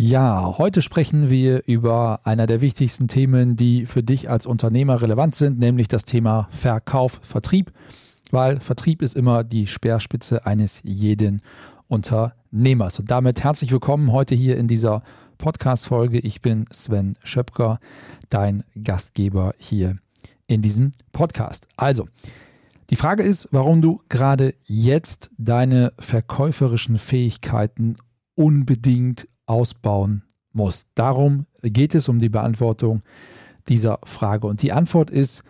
Ja, heute sprechen wir über einer der wichtigsten Themen, die für dich als Unternehmer relevant sind, nämlich das Thema Verkauf, Vertrieb, weil Vertrieb ist immer die Speerspitze eines jeden Unternehmers. Und damit herzlich willkommen heute hier in dieser Podcast-Folge. Ich bin Sven Schöpker, dein Gastgeber hier in diesem Podcast. Also, die Frage ist, warum du gerade jetzt deine verkäuferischen Fähigkeiten unbedingt ausbauen muss. Darum geht es um die Beantwortung dieser Frage. Und die Antwort ist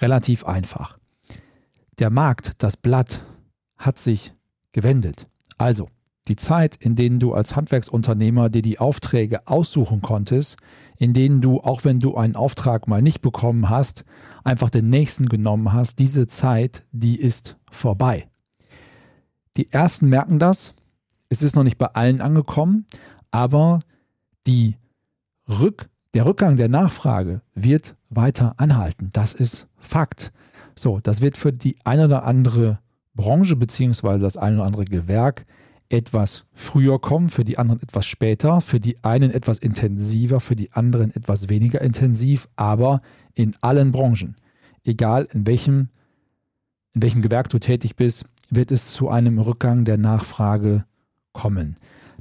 relativ einfach. Der Markt, das Blatt, hat sich gewendet. Also, die Zeit, in denen du als Handwerksunternehmer dir die Aufträge aussuchen konntest, in denen du, auch wenn du einen Auftrag mal nicht bekommen hast, einfach den nächsten genommen hast, diese Zeit, die ist vorbei. Die ersten merken das, es ist noch nicht bei allen angekommen, aber die Rück, der Rückgang der Nachfrage wird weiter anhalten. Das ist Fakt. So, das wird für die eine oder andere Branche beziehungsweise das eine oder andere Gewerk etwas früher kommen, für die anderen etwas später, für die einen etwas intensiver, für die anderen etwas weniger intensiv, aber in allen Branchen, egal in welchem, in welchem Gewerk du tätig bist, wird es zu einem Rückgang der Nachfrage kommen.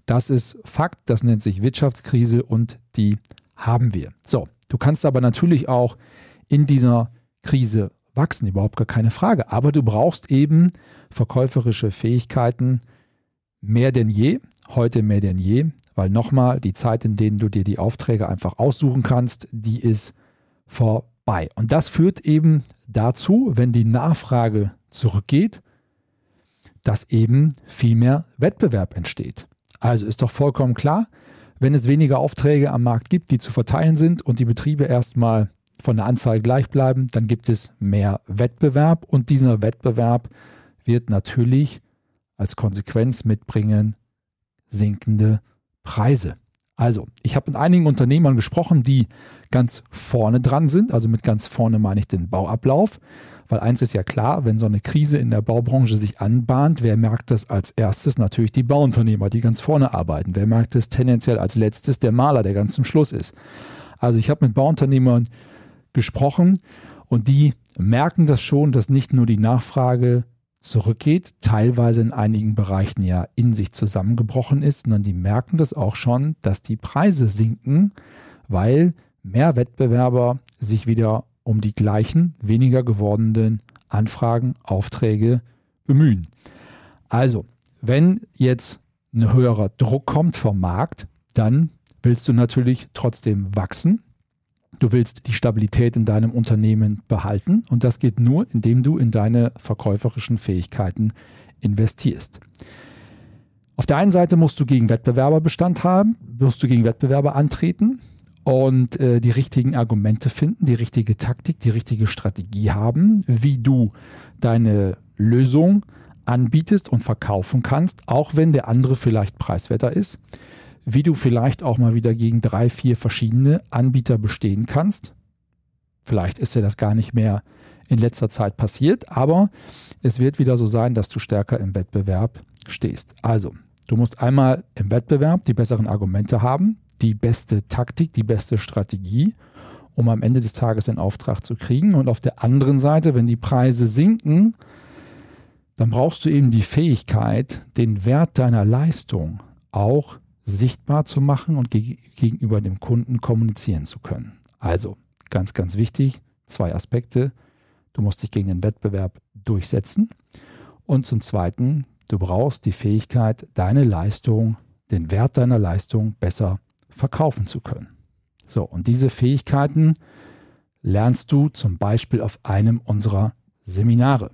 Das ist Fakt, das nennt sich Wirtschaftskrise und die haben wir. So, du kannst aber natürlich auch in dieser Krise wachsen, überhaupt gar keine Frage. Aber du brauchst eben verkäuferische Fähigkeiten mehr denn je, heute mehr denn je, weil nochmal die Zeit, in denen du dir die Aufträge einfach aussuchen kannst, die ist vorbei. Und das führt eben dazu, wenn die Nachfrage zurückgeht, dass eben viel mehr Wettbewerb entsteht. Also ist doch vollkommen klar, wenn es weniger Aufträge am Markt gibt, die zu verteilen sind und die Betriebe erstmal von der Anzahl gleich bleiben, dann gibt es mehr Wettbewerb und dieser Wettbewerb wird natürlich als Konsequenz mitbringen sinkende Preise. Also, ich habe mit einigen Unternehmern gesprochen, die ganz vorne dran sind. Also mit ganz vorne meine ich den Bauablauf. Weil eins ist ja klar, wenn so eine Krise in der Baubranche sich anbahnt, wer merkt das als erstes? Natürlich die Bauunternehmer, die ganz vorne arbeiten. Wer merkt es tendenziell als letztes? Der Maler, der ganz zum Schluss ist. Also ich habe mit Bauunternehmern gesprochen und die merken das schon, dass nicht nur die Nachfrage zurückgeht, teilweise in einigen Bereichen ja in sich zusammengebrochen ist, sondern die merken das auch schon, dass die Preise sinken, weil mehr Wettbewerber sich wieder um die gleichen, weniger gewordenen Anfragen, Aufträge bemühen. Also, wenn jetzt ein höherer Druck kommt vom Markt, dann willst du natürlich trotzdem wachsen. Du willst die Stabilität in deinem Unternehmen behalten und das geht nur, indem du in deine verkäuferischen Fähigkeiten investierst. Auf der einen Seite musst du gegen Wettbewerber Bestand haben, musst du gegen Wettbewerber antreten und äh, die richtigen Argumente finden, die richtige Taktik, die richtige Strategie haben, wie du deine Lösung anbietest und verkaufen kannst, auch wenn der andere vielleicht preiswerter ist, wie du vielleicht auch mal wieder gegen drei, vier verschiedene Anbieter bestehen kannst. Vielleicht ist dir das gar nicht mehr in letzter Zeit passiert, aber es wird wieder so sein, dass du stärker im Wettbewerb stehst. Also, du musst einmal im Wettbewerb die besseren Argumente haben, die beste Taktik, die beste Strategie, um am Ende des Tages den Auftrag zu kriegen. Und auf der anderen Seite, wenn die Preise sinken, dann brauchst du eben die Fähigkeit, den Wert deiner Leistung auch sichtbar zu machen und gegenüber dem Kunden kommunizieren zu können. Also ganz, ganz wichtig, zwei Aspekte. Du musst dich gegen den Wettbewerb durchsetzen. Und zum Zweiten, du brauchst die Fähigkeit, deine Leistung, den Wert deiner Leistung besser verkaufen zu können. So, und diese Fähigkeiten lernst du zum Beispiel auf einem unserer Seminare.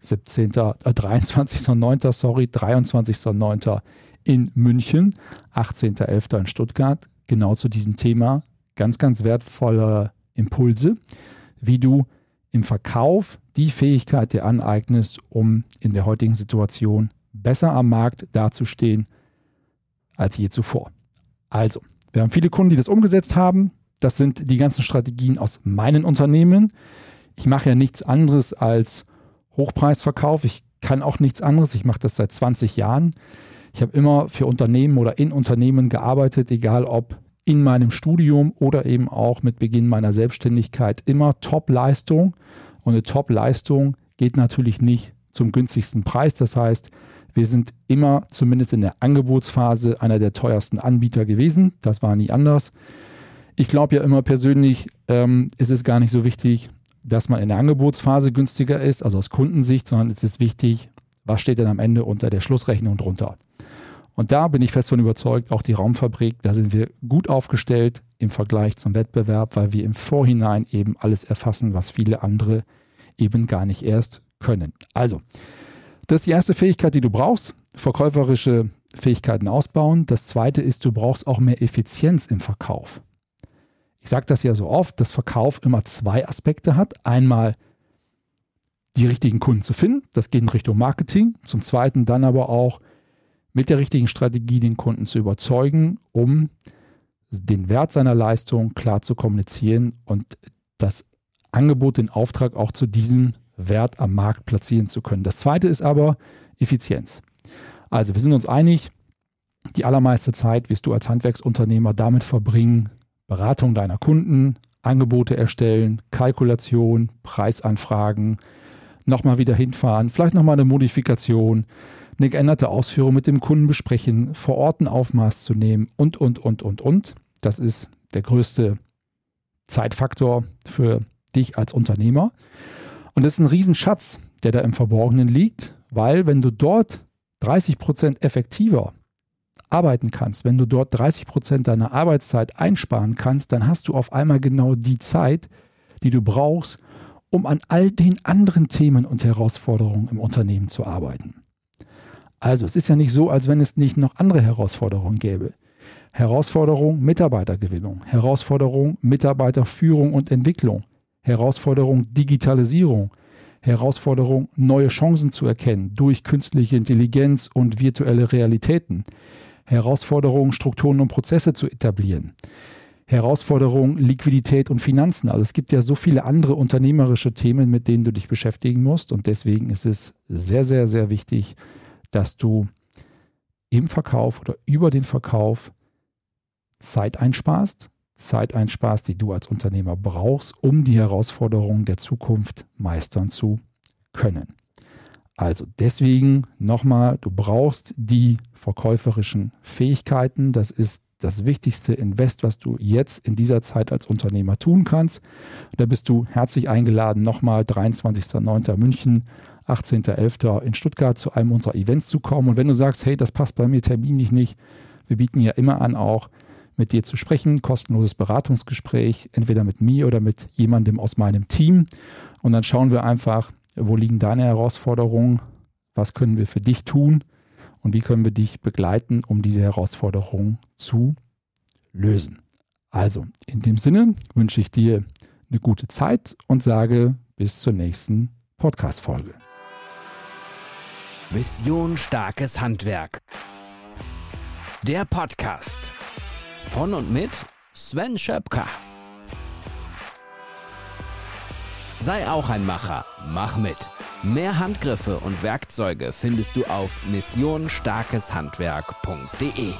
17. Äh, 23.09. sorry, 23.09. in München, 18.11. in Stuttgart, genau zu diesem Thema. Ganz, ganz wertvolle Impulse, wie du im Verkauf die Fähigkeit dir aneignest, um in der heutigen Situation besser am Markt dazustehen als je zuvor. Also, wir haben viele Kunden, die das umgesetzt haben. Das sind die ganzen Strategien aus meinen Unternehmen. Ich mache ja nichts anderes als Hochpreisverkauf. Ich kann auch nichts anderes. Ich mache das seit 20 Jahren. Ich habe immer für Unternehmen oder in Unternehmen gearbeitet, egal ob in meinem Studium oder eben auch mit Beginn meiner Selbstständigkeit. Immer Top-Leistung. Und eine Top-Leistung geht natürlich nicht zum günstigsten Preis. Das heißt, wir sind immer zumindest in der Angebotsphase einer der teuersten Anbieter gewesen. Das war nie anders. Ich glaube ja immer persönlich, ähm, ist es gar nicht so wichtig, dass man in der Angebotsphase günstiger ist, also aus Kundensicht, sondern es ist wichtig, was steht denn am Ende unter der Schlussrechnung drunter. Und da bin ich fest von überzeugt, auch die Raumfabrik, da sind wir gut aufgestellt im Vergleich zum Wettbewerb, weil wir im Vorhinein eben alles erfassen, was viele andere eben gar nicht erst können. Also, das ist die erste Fähigkeit, die du brauchst. Verkäuferische Fähigkeiten ausbauen. Das zweite ist, du brauchst auch mehr Effizienz im Verkauf. Ich sage das ja so oft, dass Verkauf immer zwei Aspekte hat. Einmal die richtigen Kunden zu finden, das geht in Richtung Marketing. Zum Zweiten dann aber auch mit der richtigen Strategie den Kunden zu überzeugen, um den Wert seiner Leistung klar zu kommunizieren und das Angebot, den Auftrag auch zu diesem Wert am Markt platzieren zu können. Das zweite ist aber Effizienz. Also wir sind uns einig, die allermeiste Zeit wirst du als Handwerksunternehmer damit verbringen, Beratung deiner Kunden, Angebote erstellen, Kalkulation, Preisanfragen, nochmal wieder hinfahren, vielleicht nochmal eine Modifikation, eine geänderte Ausführung mit dem Kunden besprechen, vor Ort ein Aufmaß zu nehmen und, und, und, und, und. Das ist der größte Zeitfaktor für dich als Unternehmer. Und das ist ein Riesenschatz, der da im Verborgenen liegt, weil wenn du dort 30 Prozent effektiver arbeiten kannst, wenn du dort 30 Prozent deiner Arbeitszeit einsparen kannst, dann hast du auf einmal genau die Zeit, die du brauchst, um an all den anderen Themen und Herausforderungen im Unternehmen zu arbeiten. Also es ist ja nicht so, als wenn es nicht noch andere Herausforderungen gäbe. Herausforderung Mitarbeitergewinnung, Herausforderung Mitarbeiterführung und Entwicklung, Herausforderung Digitalisierung, Herausforderung neue Chancen zu erkennen durch künstliche Intelligenz und virtuelle Realitäten, Herausforderung Strukturen und Prozesse zu etablieren, Herausforderung Liquidität und Finanzen. Also es gibt ja so viele andere unternehmerische Themen, mit denen du dich beschäftigen musst und deswegen ist es sehr, sehr, sehr wichtig, dass du im Verkauf oder über den Verkauf Zeit einsparst, Zeit einsparst, die du als Unternehmer brauchst, um die Herausforderungen der Zukunft meistern zu können. Also deswegen nochmal, du brauchst die verkäuferischen Fähigkeiten. Das ist das wichtigste Invest, was du jetzt in dieser Zeit als Unternehmer tun kannst. Da bist du herzlich eingeladen, nochmal 23.09. München, 18.11. in Stuttgart zu einem unserer Events zu kommen. Und wenn du sagst, hey, das passt bei mir terminlich nicht, wir bieten ja immer an, auch mit dir zu sprechen, kostenloses Beratungsgespräch, entweder mit mir oder mit jemandem aus meinem Team. Und dann schauen wir einfach, wo liegen deine Herausforderungen, was können wir für dich tun und wie können wir dich begleiten, um diese Herausforderungen zu lösen. Also, in dem Sinne wünsche ich dir eine gute Zeit und sage bis zur nächsten Podcast-Folge. Mission Starkes Handwerk. Der Podcast von und mit Sven Schöpker. Sei auch ein Macher, mach mit. Mehr Handgriffe und Werkzeuge findest du auf missionstarkeshandwerk.de.